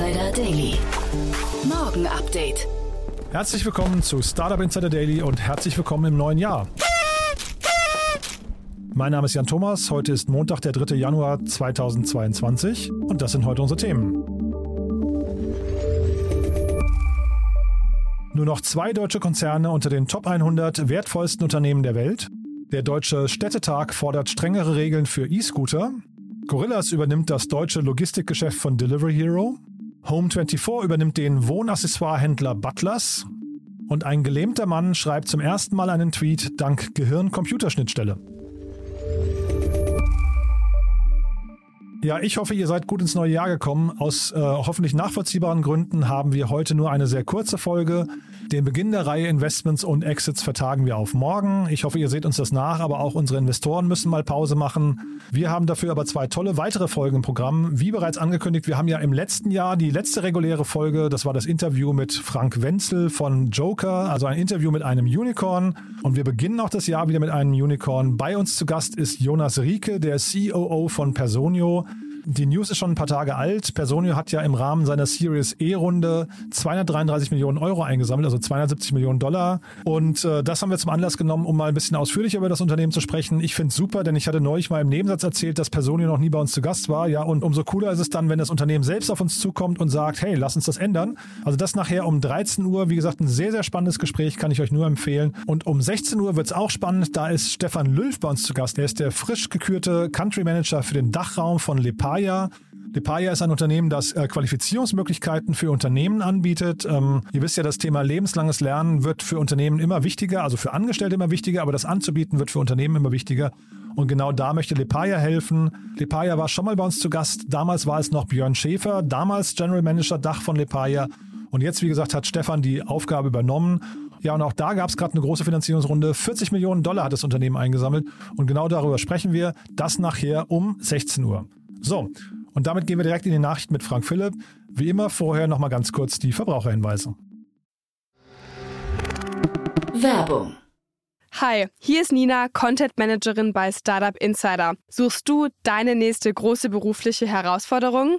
Insider Daily. Morgen Update. Herzlich willkommen zu Startup Insider Daily und herzlich willkommen im neuen Jahr. Mein Name ist Jan Thomas. Heute ist Montag, der 3. Januar 2022 und das sind heute unsere Themen. Nur noch zwei deutsche Konzerne unter den Top 100 wertvollsten Unternehmen der Welt. Der Deutsche Städtetag fordert strengere Regeln für E-Scooter. Gorillas übernimmt das deutsche Logistikgeschäft von Delivery Hero. Home24 übernimmt den Wohnaccessoirehändler Butlers. Und ein gelähmter Mann schreibt zum ersten Mal einen Tweet dank Gehirn-Computerschnittstelle. Ja, ich hoffe, ihr seid gut ins neue Jahr gekommen. Aus äh, hoffentlich nachvollziehbaren Gründen haben wir heute nur eine sehr kurze Folge. Den Beginn der Reihe Investments und Exits vertagen wir auf morgen. Ich hoffe, ihr seht uns das nach, aber auch unsere Investoren müssen mal Pause machen. Wir haben dafür aber zwei tolle weitere Folgen im Programm. Wie bereits angekündigt, wir haben ja im letzten Jahr die letzte reguläre Folge, das war das Interview mit Frank Wenzel von Joker, also ein Interview mit einem Unicorn. Und wir beginnen auch das Jahr wieder mit einem Unicorn. Bei uns zu Gast ist Jonas Rieke, der COO von Personio. Die News ist schon ein paar Tage alt. Personio hat ja im Rahmen seiner Series E-Runde 233 Millionen Euro eingesammelt, also 270 Millionen Dollar. Und äh, das haben wir zum Anlass genommen, um mal ein bisschen ausführlicher über das Unternehmen zu sprechen. Ich finde es super, denn ich hatte neulich mal im Nebensatz erzählt, dass Personio noch nie bei uns zu Gast war. Ja, und umso cooler ist es dann, wenn das Unternehmen selbst auf uns zukommt und sagt, hey, lass uns das ändern. Also das nachher um 13 Uhr, wie gesagt, ein sehr, sehr spannendes Gespräch, kann ich euch nur empfehlen. Und um 16 Uhr wird es auch spannend. Da ist Stefan Lülf bei uns zu Gast. Er ist der frisch gekürte Country Manager für den Dachraum von Lepa Lepaya. Lepaya ist ein Unternehmen, das äh, Qualifizierungsmöglichkeiten für Unternehmen anbietet. Ähm, ihr wisst ja, das Thema lebenslanges Lernen wird für Unternehmen immer wichtiger, also für Angestellte immer wichtiger, aber das anzubieten wird für Unternehmen immer wichtiger. Und genau da möchte Lepaya helfen. Lepaya war schon mal bei uns zu Gast. Damals war es noch Björn Schäfer, damals General Manager Dach von Lepaya. Und jetzt, wie gesagt, hat Stefan die Aufgabe übernommen. Ja, und auch da gab es gerade eine große Finanzierungsrunde. 40 Millionen Dollar hat das Unternehmen eingesammelt. Und genau darüber sprechen wir. Das nachher um 16 Uhr. So, und damit gehen wir direkt in die Nachricht mit Frank Philipp. Wie immer vorher nochmal ganz kurz die Verbraucherhinweise. Werbung. Hi, hier ist Nina, Content Managerin bei Startup Insider. Suchst du deine nächste große berufliche Herausforderung?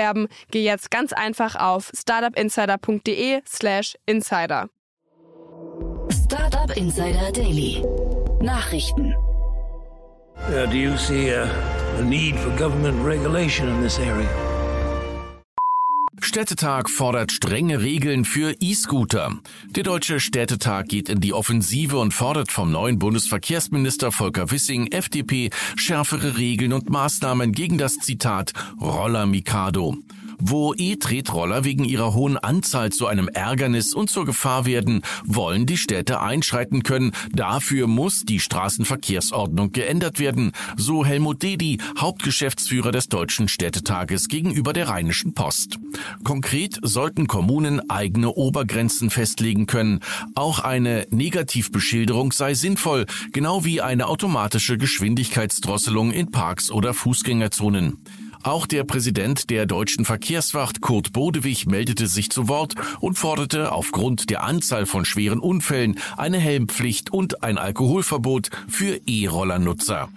geh jetzt ganz einfach auf startupinsider.de/slash insider. Startup Insider Daily. Nachrichten. Uh, do you see uh, a need for government regulation in this area? Städtetag fordert strenge Regeln für E-Scooter. Der Deutsche Städtetag geht in die Offensive und fordert vom neuen Bundesverkehrsminister Volker Wissing, FDP, schärfere Regeln und Maßnahmen gegen das Zitat Roller Mikado. Wo E-Tretroller wegen ihrer hohen Anzahl zu einem Ärgernis und zur Gefahr werden, wollen die Städte einschreiten können. Dafür muss die Straßenverkehrsordnung geändert werden, so Helmut Dedi, Hauptgeschäftsführer des Deutschen Städtetages gegenüber der Rheinischen Post. Konkret sollten Kommunen eigene Obergrenzen festlegen können. Auch eine Negativbeschilderung sei sinnvoll, genau wie eine automatische Geschwindigkeitsdrosselung in Parks oder Fußgängerzonen. Auch der Präsident der deutschen Verkehrswacht Kurt Bodewig meldete sich zu Wort und forderte aufgrund der Anzahl von schweren Unfällen eine Helmpflicht und ein Alkoholverbot für E-Rollernutzer.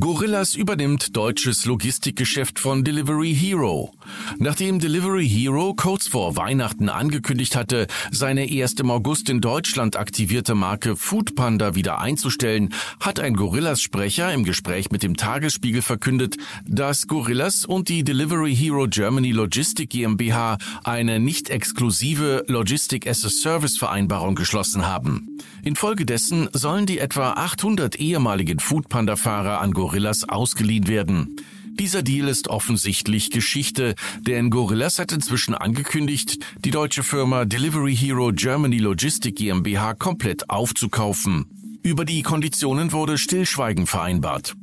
Gorillas übernimmt deutsches Logistikgeschäft von Delivery Hero. Nachdem Delivery Hero kurz vor Weihnachten angekündigt hatte, seine erst im August in Deutschland aktivierte Marke Foodpanda wieder einzustellen, hat ein Gorillas-Sprecher im Gespräch mit dem Tagesspiegel verkündet, dass Gorillas und die Delivery Hero Germany Logistic GmbH eine nicht exklusive Logistic as a Service Vereinbarung geschlossen haben. Infolgedessen sollen die etwa 800 ehemaligen Foodpanda-Fahrer an Gorillas ausgeliehen werden. Dieser Deal ist offensichtlich Geschichte, denn Gorillas hat inzwischen angekündigt, die deutsche Firma Delivery Hero Germany Logistic GmbH komplett aufzukaufen. Über die Konditionen wurde Stillschweigen vereinbart.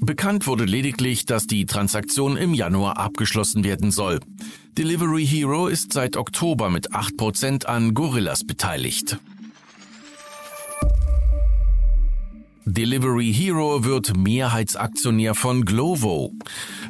Bekannt wurde lediglich, dass die Transaktion im Januar abgeschlossen werden soll. Delivery Hero ist seit Oktober mit 8% an Gorillas beteiligt. Delivery Hero wird Mehrheitsaktionär von Glovo.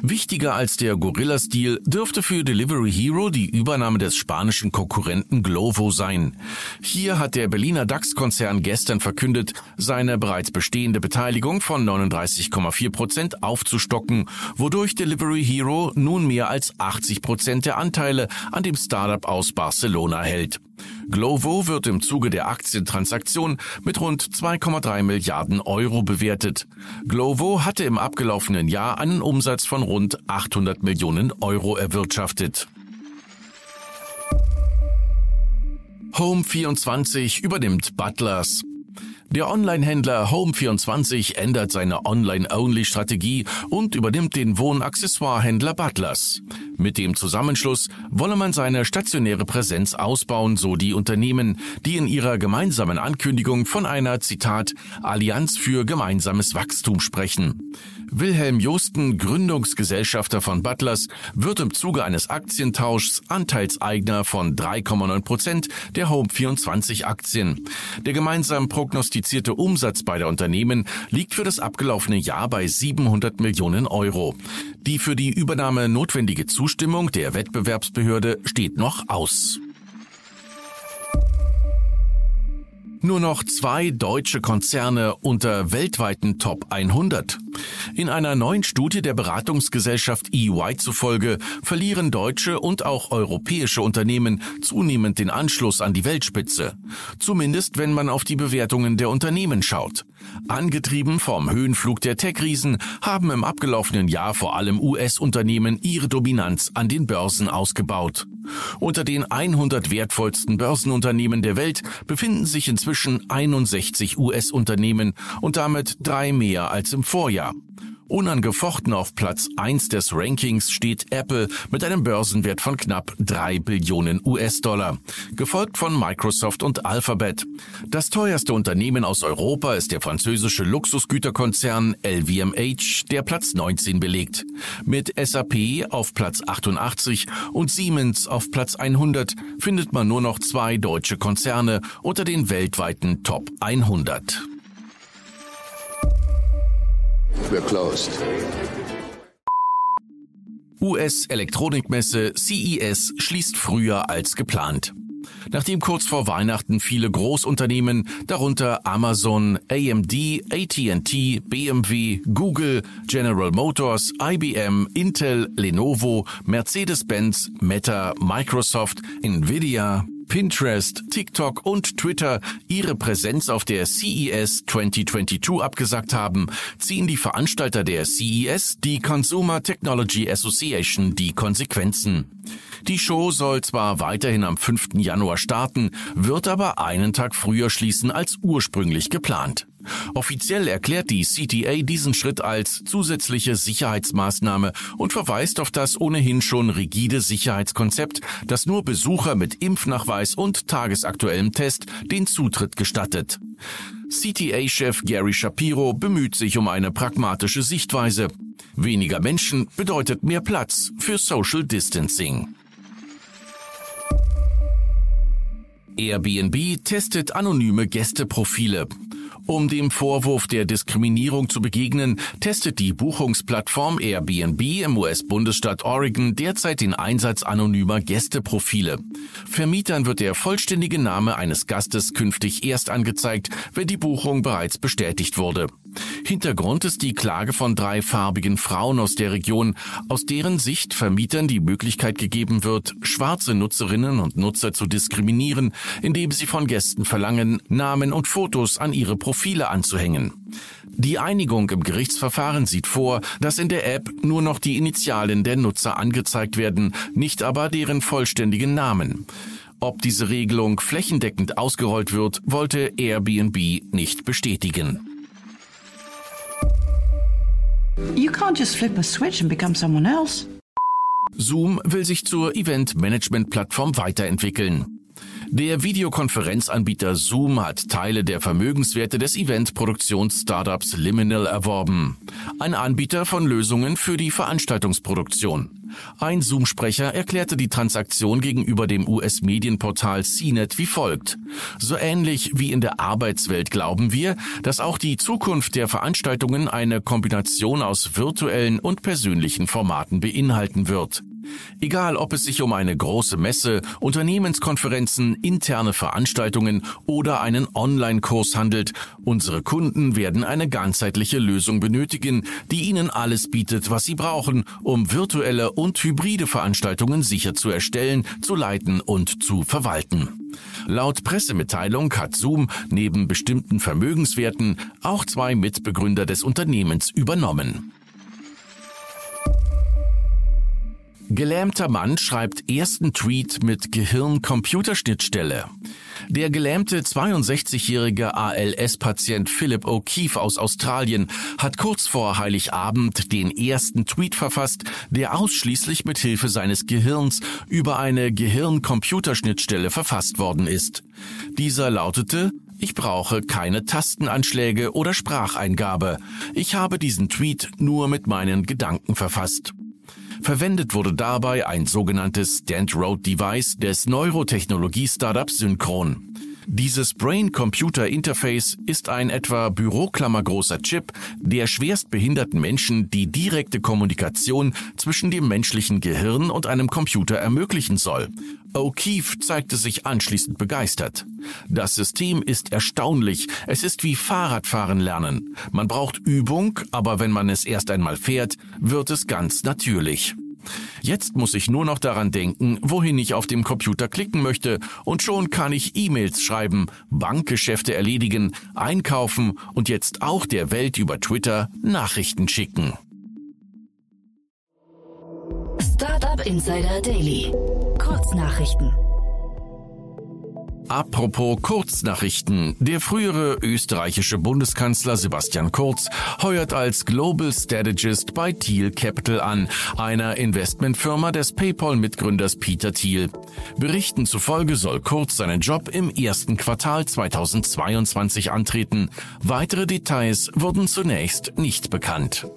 Wichtiger als der Gorillas-Deal dürfte für Delivery Hero die Übernahme des spanischen Konkurrenten Glovo sein. Hier hat der Berliner DAX-Konzern gestern verkündet, seine bereits bestehende Beteiligung von 39,4 Prozent aufzustocken, wodurch Delivery Hero nun mehr als 80 Prozent der Anteile an dem Startup aus Barcelona hält. Glovo wird im Zuge der Aktientransaktion mit rund 2,3 Milliarden Euro bewertet. Glovo hatte im abgelaufenen Jahr einen Umsatz von rund 800 Millionen Euro erwirtschaftet. Home24 übernimmt Butlers. Der Online-Händler Home24 ändert seine Online-Only-Strategie und übernimmt den Wohnaccessoire-Händler Butlers. Mit dem Zusammenschluss wolle man seine stationäre Präsenz ausbauen, so die Unternehmen, die in ihrer gemeinsamen Ankündigung von einer, Zitat, Allianz für gemeinsames Wachstum sprechen. Wilhelm Josten, Gründungsgesellschafter von Butlers, wird im Zuge eines Aktientauschs Anteilseigner von 3,9 Prozent der Home24 Aktien. Der gemeinsam prognostizierte Umsatz beider Unternehmen liegt für das abgelaufene Jahr bei 700 Millionen Euro. Die für die Übernahme notwendige Zustimmung der Wettbewerbsbehörde steht noch aus. Nur noch zwei deutsche Konzerne unter weltweiten Top 100. In einer neuen Studie der Beratungsgesellschaft EY zufolge verlieren deutsche und auch europäische Unternehmen zunehmend den Anschluss an die Weltspitze. Zumindest wenn man auf die Bewertungen der Unternehmen schaut. Angetrieben vom Höhenflug der Tech-Riesen haben im abgelaufenen Jahr vor allem US-Unternehmen ihre Dominanz an den Börsen ausgebaut. Unter den 100 wertvollsten Börsenunternehmen der Welt befinden sich inzwischen 61 US-Unternehmen und damit drei mehr als im Vorjahr. Unangefochten auf Platz 1 des Rankings steht Apple mit einem Börsenwert von knapp 3 Billionen US-Dollar, gefolgt von Microsoft und Alphabet. Das teuerste Unternehmen aus Europa ist der französische Luxusgüterkonzern LVMH, der Platz 19 belegt. Mit SAP auf Platz 88 und Siemens auf Platz 100 findet man nur noch zwei deutsche Konzerne unter den weltweiten Top 100. We're closed. US-Elektronikmesse CES schließt früher als geplant. Nachdem kurz vor Weihnachten viele Großunternehmen, darunter Amazon, AMD, AT&T, BMW, Google, General Motors, IBM, Intel, Lenovo, Mercedes-Benz, Meta, Microsoft, Nvidia, Pinterest, TikTok und Twitter ihre Präsenz auf der CES 2022 abgesagt haben, ziehen die Veranstalter der CES, die Consumer Technology Association, die Konsequenzen. Die Show soll zwar weiterhin am 5. Januar starten, wird aber einen Tag früher schließen als ursprünglich geplant. Offiziell erklärt die CTA diesen Schritt als zusätzliche Sicherheitsmaßnahme und verweist auf das ohnehin schon rigide Sicherheitskonzept, das nur Besucher mit Impfnachweis und tagesaktuellem Test den Zutritt gestattet. CTA-Chef Gary Shapiro bemüht sich um eine pragmatische Sichtweise. Weniger Menschen bedeutet mehr Platz für Social Distancing. Airbnb testet anonyme Gästeprofile. Um dem Vorwurf der Diskriminierung zu begegnen, testet die Buchungsplattform Airbnb im US-Bundesstaat Oregon derzeit den Einsatz anonymer Gästeprofile. Vermietern wird der vollständige Name eines Gastes künftig erst angezeigt, wenn die Buchung bereits bestätigt wurde. Hintergrund ist die Klage von drei farbigen Frauen aus der Region, aus deren Sicht Vermietern die Möglichkeit gegeben wird, schwarze Nutzerinnen und Nutzer zu diskriminieren, indem sie von Gästen verlangen, Namen und Fotos an ihre Profile anzuhängen. Die Einigung im Gerichtsverfahren sieht vor, dass in der App nur noch die Initialen der Nutzer angezeigt werden, nicht aber deren vollständigen Namen. Ob diese Regelung flächendeckend ausgerollt wird, wollte Airbnb nicht bestätigen. You can't just flip a switch and become someone else. Zoom will sich zur Event-Management-Plattform weiterentwickeln. Der Videokonferenzanbieter Zoom hat Teile der Vermögenswerte des Eventproduktions-Startups Liminal erworben. Ein Anbieter von Lösungen für die Veranstaltungsproduktion. Ein Zoom-Sprecher erklärte die Transaktion gegenüber dem US-Medienportal CNET wie folgt. So ähnlich wie in der Arbeitswelt glauben wir, dass auch die Zukunft der Veranstaltungen eine Kombination aus virtuellen und persönlichen Formaten beinhalten wird. Egal, ob es sich um eine große Messe, Unternehmenskonferenzen, interne Veranstaltungen oder einen Online-Kurs handelt, unsere Kunden werden eine ganzheitliche Lösung benötigen, die ihnen alles bietet, was sie brauchen, um virtuelle und hybride Veranstaltungen sicher zu erstellen, zu leiten und zu verwalten. Laut Pressemitteilung hat Zoom neben bestimmten Vermögenswerten auch zwei Mitbegründer des Unternehmens übernommen. Gelähmter Mann schreibt ersten Tweet mit Gehirn-Computerschnittstelle. Der gelähmte 62-jährige ALS-Patient Philip O'Keefe aus Australien hat kurz vor Heiligabend den ersten Tweet verfasst, der ausschließlich mit Hilfe seines Gehirns über eine Gehirn-Computerschnittstelle verfasst worden ist. Dieser lautete, ich brauche keine Tastenanschläge oder Spracheingabe. Ich habe diesen Tweet nur mit meinen Gedanken verfasst. Verwendet wurde dabei ein sogenanntes Stand-Road-Device des Neurotechnologie-Startups Synchron. Dieses Brain-Computer-Interface ist ein etwa büroklammergroßer Chip, der schwerstbehinderten Menschen die direkte Kommunikation zwischen dem menschlichen Gehirn und einem Computer ermöglichen soll. O'Keefe zeigte sich anschließend begeistert. Das System ist erstaunlich. Es ist wie Fahrradfahren lernen. Man braucht Übung, aber wenn man es erst einmal fährt, wird es ganz natürlich. Jetzt muss ich nur noch daran denken, wohin ich auf dem Computer klicken möchte, und schon kann ich E-Mails schreiben, Bankgeschäfte erledigen, einkaufen und jetzt auch der Welt über Twitter Nachrichten schicken. Startup Insider Daily. Kurznachrichten. Apropos Kurznachrichten. Der frühere österreichische Bundeskanzler Sebastian Kurz heuert als Global Strategist bei Thiel Capital an, einer Investmentfirma des PayPal-Mitgründers Peter Thiel. Berichten zufolge soll Kurz seinen Job im ersten Quartal 2022 antreten. Weitere Details wurden zunächst nicht bekannt.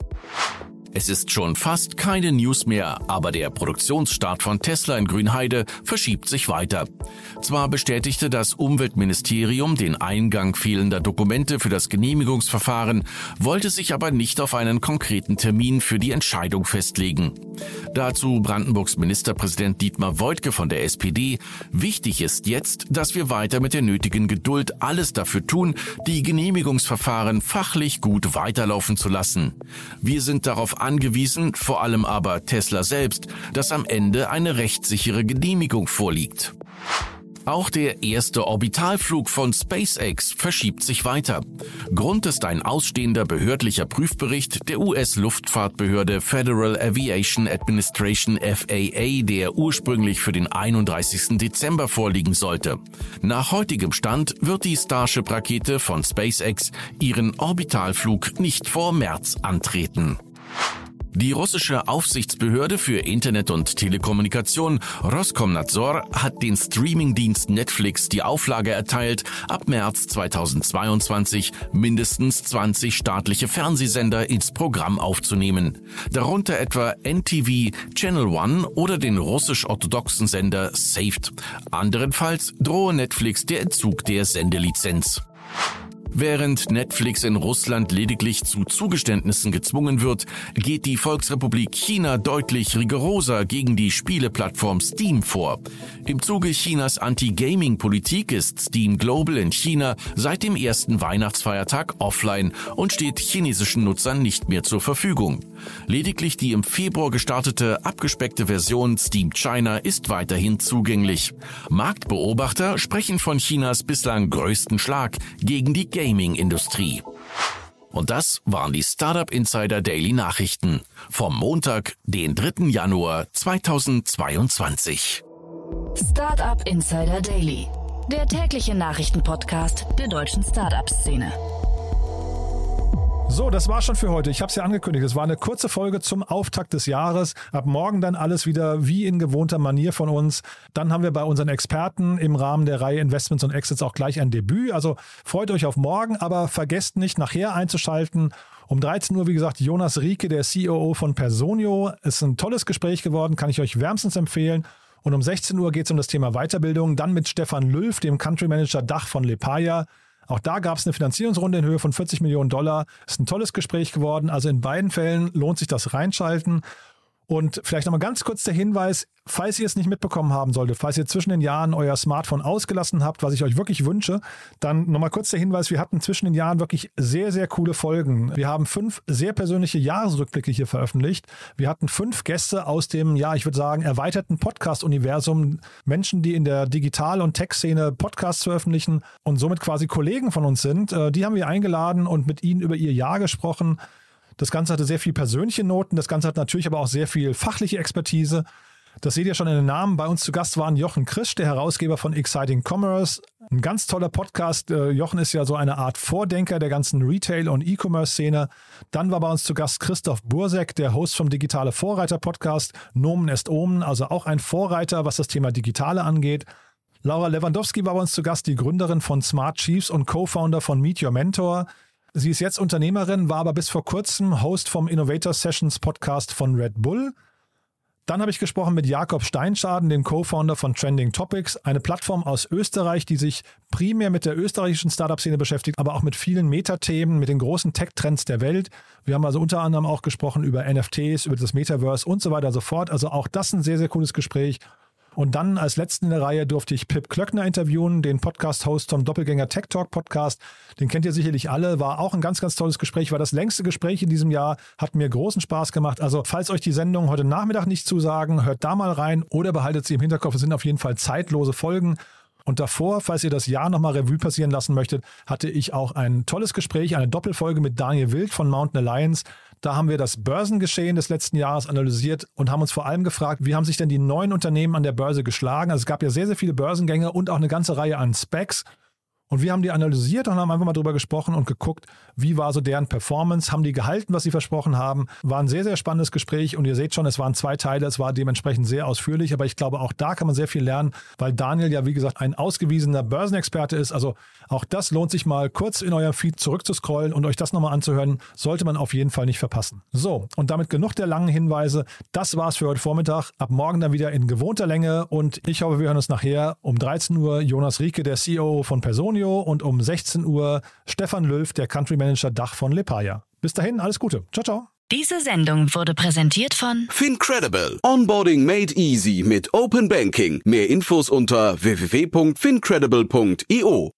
Es ist schon fast keine News mehr, aber der Produktionsstart von Tesla in Grünheide verschiebt sich weiter. Zwar bestätigte das Umweltministerium den Eingang fehlender Dokumente für das Genehmigungsverfahren, wollte sich aber nicht auf einen konkreten Termin für die Entscheidung festlegen. Dazu Brandenburgs Ministerpräsident Dietmar Woidke von der SPD. Wichtig ist jetzt, dass wir weiter mit der nötigen Geduld alles dafür tun, die Genehmigungsverfahren fachlich gut weiterlaufen zu lassen. Wir sind darauf angewiesen, vor allem aber Tesla selbst, dass am Ende eine rechtssichere Genehmigung vorliegt. Auch der erste Orbitalflug von SpaceX verschiebt sich weiter. Grund ist ein ausstehender behördlicher Prüfbericht der US-Luftfahrtbehörde Federal Aviation Administration FAA, der ursprünglich für den 31. Dezember vorliegen sollte. Nach heutigem Stand wird die Starship-Rakete von SpaceX ihren Orbitalflug nicht vor März antreten. Die russische Aufsichtsbehörde für Internet und Telekommunikation Roskomnadzor hat den Streamingdienst Netflix die Auflage erteilt, ab März 2022 mindestens 20 staatliche Fernsehsender ins Programm aufzunehmen. Darunter etwa NTV, Channel One oder den russisch-orthodoxen Sender Saved. Anderenfalls drohe Netflix der Entzug der Sendelizenz. Während Netflix in Russland lediglich zu Zugeständnissen gezwungen wird, geht die Volksrepublik China deutlich rigoroser gegen die Spieleplattform Steam vor. Im Zuge Chinas Anti-Gaming-Politik ist Steam Global in China seit dem ersten Weihnachtsfeiertag offline und steht chinesischen Nutzern nicht mehr zur Verfügung. Lediglich die im Februar gestartete abgespeckte Version Steam China ist weiterhin zugänglich. Marktbeobachter sprechen von Chinas bislang größten Schlag gegen die Gaming-Industrie. Und das waren die Startup Insider Daily Nachrichten vom Montag, den 3. Januar 2022. Startup Insider Daily, der tägliche Nachrichtenpodcast der deutschen Startup-Szene. So, das war schon für heute. Ich habe es ja angekündigt. Es war eine kurze Folge zum Auftakt des Jahres. Ab morgen dann alles wieder wie in gewohnter Manier von uns. Dann haben wir bei unseren Experten im Rahmen der Reihe Investments und Exits auch gleich ein Debüt. Also freut euch auf morgen, aber vergesst nicht, nachher einzuschalten. Um 13 Uhr, wie gesagt, Jonas Rieke, der COO von Personio. Ist ein tolles Gespräch geworden, kann ich euch wärmstens empfehlen. Und um 16 Uhr geht es um das Thema Weiterbildung. Dann mit Stefan Lülf, dem Country Manager Dach von Lepaya. Auch da gab es eine Finanzierungsrunde in Höhe von 40 Millionen Dollar. Ist ein tolles Gespräch geworden. Also in beiden Fällen lohnt sich das Reinschalten. Und vielleicht nochmal ganz kurz der Hinweis, falls ihr es nicht mitbekommen haben solltet, falls ihr zwischen den Jahren euer Smartphone ausgelassen habt, was ich euch wirklich wünsche, dann nochmal kurz der Hinweis, wir hatten zwischen den Jahren wirklich sehr, sehr coole Folgen. Wir haben fünf sehr persönliche Jahresrückblicke hier veröffentlicht. Wir hatten fünf Gäste aus dem, ja, ich würde sagen, erweiterten Podcast-Universum. Menschen, die in der Digital- und Tech-Szene Podcasts veröffentlichen und somit quasi Kollegen von uns sind. Äh, die haben wir eingeladen und mit ihnen über ihr Jahr gesprochen. Das Ganze hatte sehr viel persönliche Noten, das Ganze hat natürlich aber auch sehr viel fachliche Expertise. Das seht ihr schon in den Namen. Bei uns zu Gast waren Jochen Krisch, der Herausgeber von Exciting Commerce. Ein ganz toller Podcast. Äh, Jochen ist ja so eine Art Vordenker der ganzen Retail- und E-Commerce-Szene. Dann war bei uns zu Gast Christoph Bursek, der Host vom Digitale Vorreiter-Podcast. Nomen est Omen, also auch ein Vorreiter, was das Thema Digitale angeht. Laura Lewandowski war bei uns zu Gast, die Gründerin von Smart Chiefs und Co-Founder von Meet Your Mentor. Sie ist jetzt Unternehmerin, war aber bis vor kurzem Host vom Innovator Sessions Podcast von Red Bull. Dann habe ich gesprochen mit Jakob Steinschaden, dem Co-Founder von Trending Topics, eine Plattform aus Österreich, die sich primär mit der österreichischen Startup-Szene beschäftigt, aber auch mit vielen Metathemen, mit den großen Tech-Trends der Welt. Wir haben also unter anderem auch gesprochen über NFTs, über das Metaverse und so weiter und so fort. Also auch das ein sehr, sehr cooles Gespräch. Und dann als letzten in der Reihe durfte ich Pip Klöckner interviewen, den Podcast-Host vom Doppelgänger Tech Talk Podcast. Den kennt ihr sicherlich alle. War auch ein ganz, ganz tolles Gespräch. War das längste Gespräch in diesem Jahr. Hat mir großen Spaß gemacht. Also, falls euch die Sendung heute Nachmittag nicht zusagen, hört da mal rein oder behaltet sie im Hinterkopf. Es sind auf jeden Fall zeitlose Folgen. Und davor, falls ihr das Jahr nochmal Revue passieren lassen möchtet, hatte ich auch ein tolles Gespräch, eine Doppelfolge mit Daniel Wild von Mountain Alliance. Da haben wir das Börsengeschehen des letzten Jahres analysiert und haben uns vor allem gefragt, wie haben sich denn die neuen Unternehmen an der Börse geschlagen? Also es gab ja sehr, sehr viele Börsengänge und auch eine ganze Reihe an Specs. Und wir haben die analysiert und haben einfach mal drüber gesprochen und geguckt, wie war so deren Performance, haben die gehalten, was sie versprochen haben. War ein sehr, sehr spannendes Gespräch und ihr seht schon, es waren zwei Teile, es war dementsprechend sehr ausführlich, aber ich glaube, auch da kann man sehr viel lernen, weil Daniel ja, wie gesagt, ein ausgewiesener Börsenexperte ist. Also auch das lohnt sich mal kurz in eurem Feed zurückzuscrollen und euch das nochmal anzuhören, sollte man auf jeden Fall nicht verpassen. So, und damit genug der langen Hinweise. Das war's für heute Vormittag. Ab morgen dann wieder in gewohnter Länge und ich hoffe, wir hören uns nachher um 13 Uhr. Jonas Rieke, der CEO von Personi Antonio und um 16 Uhr Stefan Löw, der Country Manager Dach von Lepaya. Bis dahin, alles Gute. Ciao, ciao. Diese Sendung wurde präsentiert von Fincredible. Onboarding made easy mit Open Banking. Mehr Infos unter www.fincredible.io.